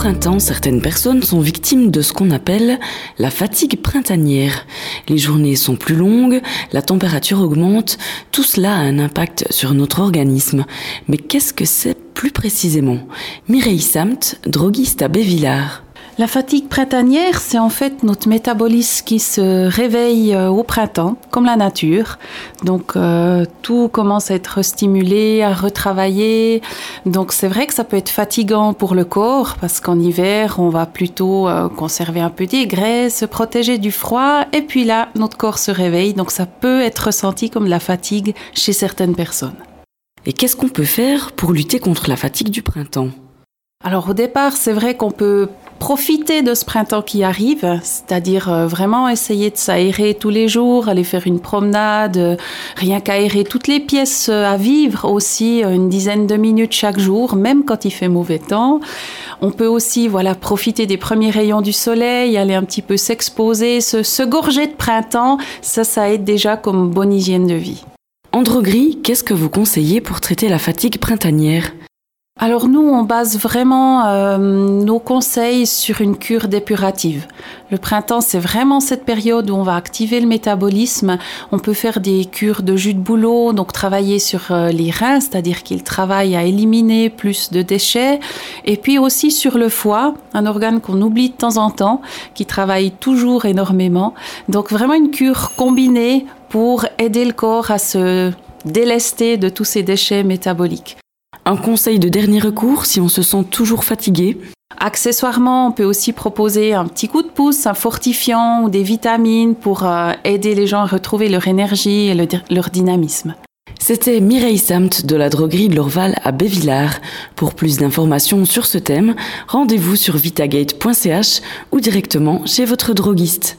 printemps, certaines personnes sont victimes de ce qu'on appelle la fatigue printanière. Les journées sont plus longues, la température augmente, tout cela a un impact sur notre organisme. Mais qu'est-ce que c'est plus précisément? Mireille Samt, droguiste à Bévillard. La fatigue printanière, c'est en fait notre métabolisme qui se réveille euh, au printemps, comme la nature. Donc euh, tout commence à être stimulé, à retravailler. Donc c'est vrai que ça peut être fatigant pour le corps parce qu'en hiver, on va plutôt euh, conserver un peu des graisses, se protéger du froid. Et puis là, notre corps se réveille. Donc ça peut être ressenti comme de la fatigue chez certaines personnes. Et qu'est-ce qu'on peut faire pour lutter contre la fatigue du printemps? Alors au départ, c'est vrai qu'on peut profiter de ce printemps qui arrive, c'est-à-dire euh, vraiment essayer de s'aérer tous les jours, aller faire une promenade, euh, rien qu'aérer toutes les pièces euh, à vivre aussi une dizaine de minutes chaque jour, même quand il fait mauvais temps. On peut aussi voilà profiter des premiers rayons du soleil, aller un petit peu s'exposer, se, se gorger de printemps, ça ça aide déjà comme bonne hygiène de vie. Androgris, qu'est-ce que vous conseillez pour traiter la fatigue printanière? Alors nous, on base vraiment euh, nos conseils sur une cure dépurative. Le printemps, c'est vraiment cette période où on va activer le métabolisme. On peut faire des cures de jus de bouleau, donc travailler sur euh, les reins, c'est-à-dire qu'il travaille à éliminer plus de déchets. Et puis aussi sur le foie, un organe qu'on oublie de temps en temps, qui travaille toujours énormément. Donc vraiment une cure combinée pour aider le corps à se délester de tous ces déchets métaboliques. Un conseil de dernier recours si on se sent toujours fatigué Accessoirement, on peut aussi proposer un petit coup de pouce, un fortifiant ou des vitamines pour euh, aider les gens à retrouver leur énergie et leur dynamisme. C'était Mireille Samt de la droguerie de l'Orval à Bévillard. Pour plus d'informations sur ce thème, rendez-vous sur vitagate.ch ou directement chez votre droguiste.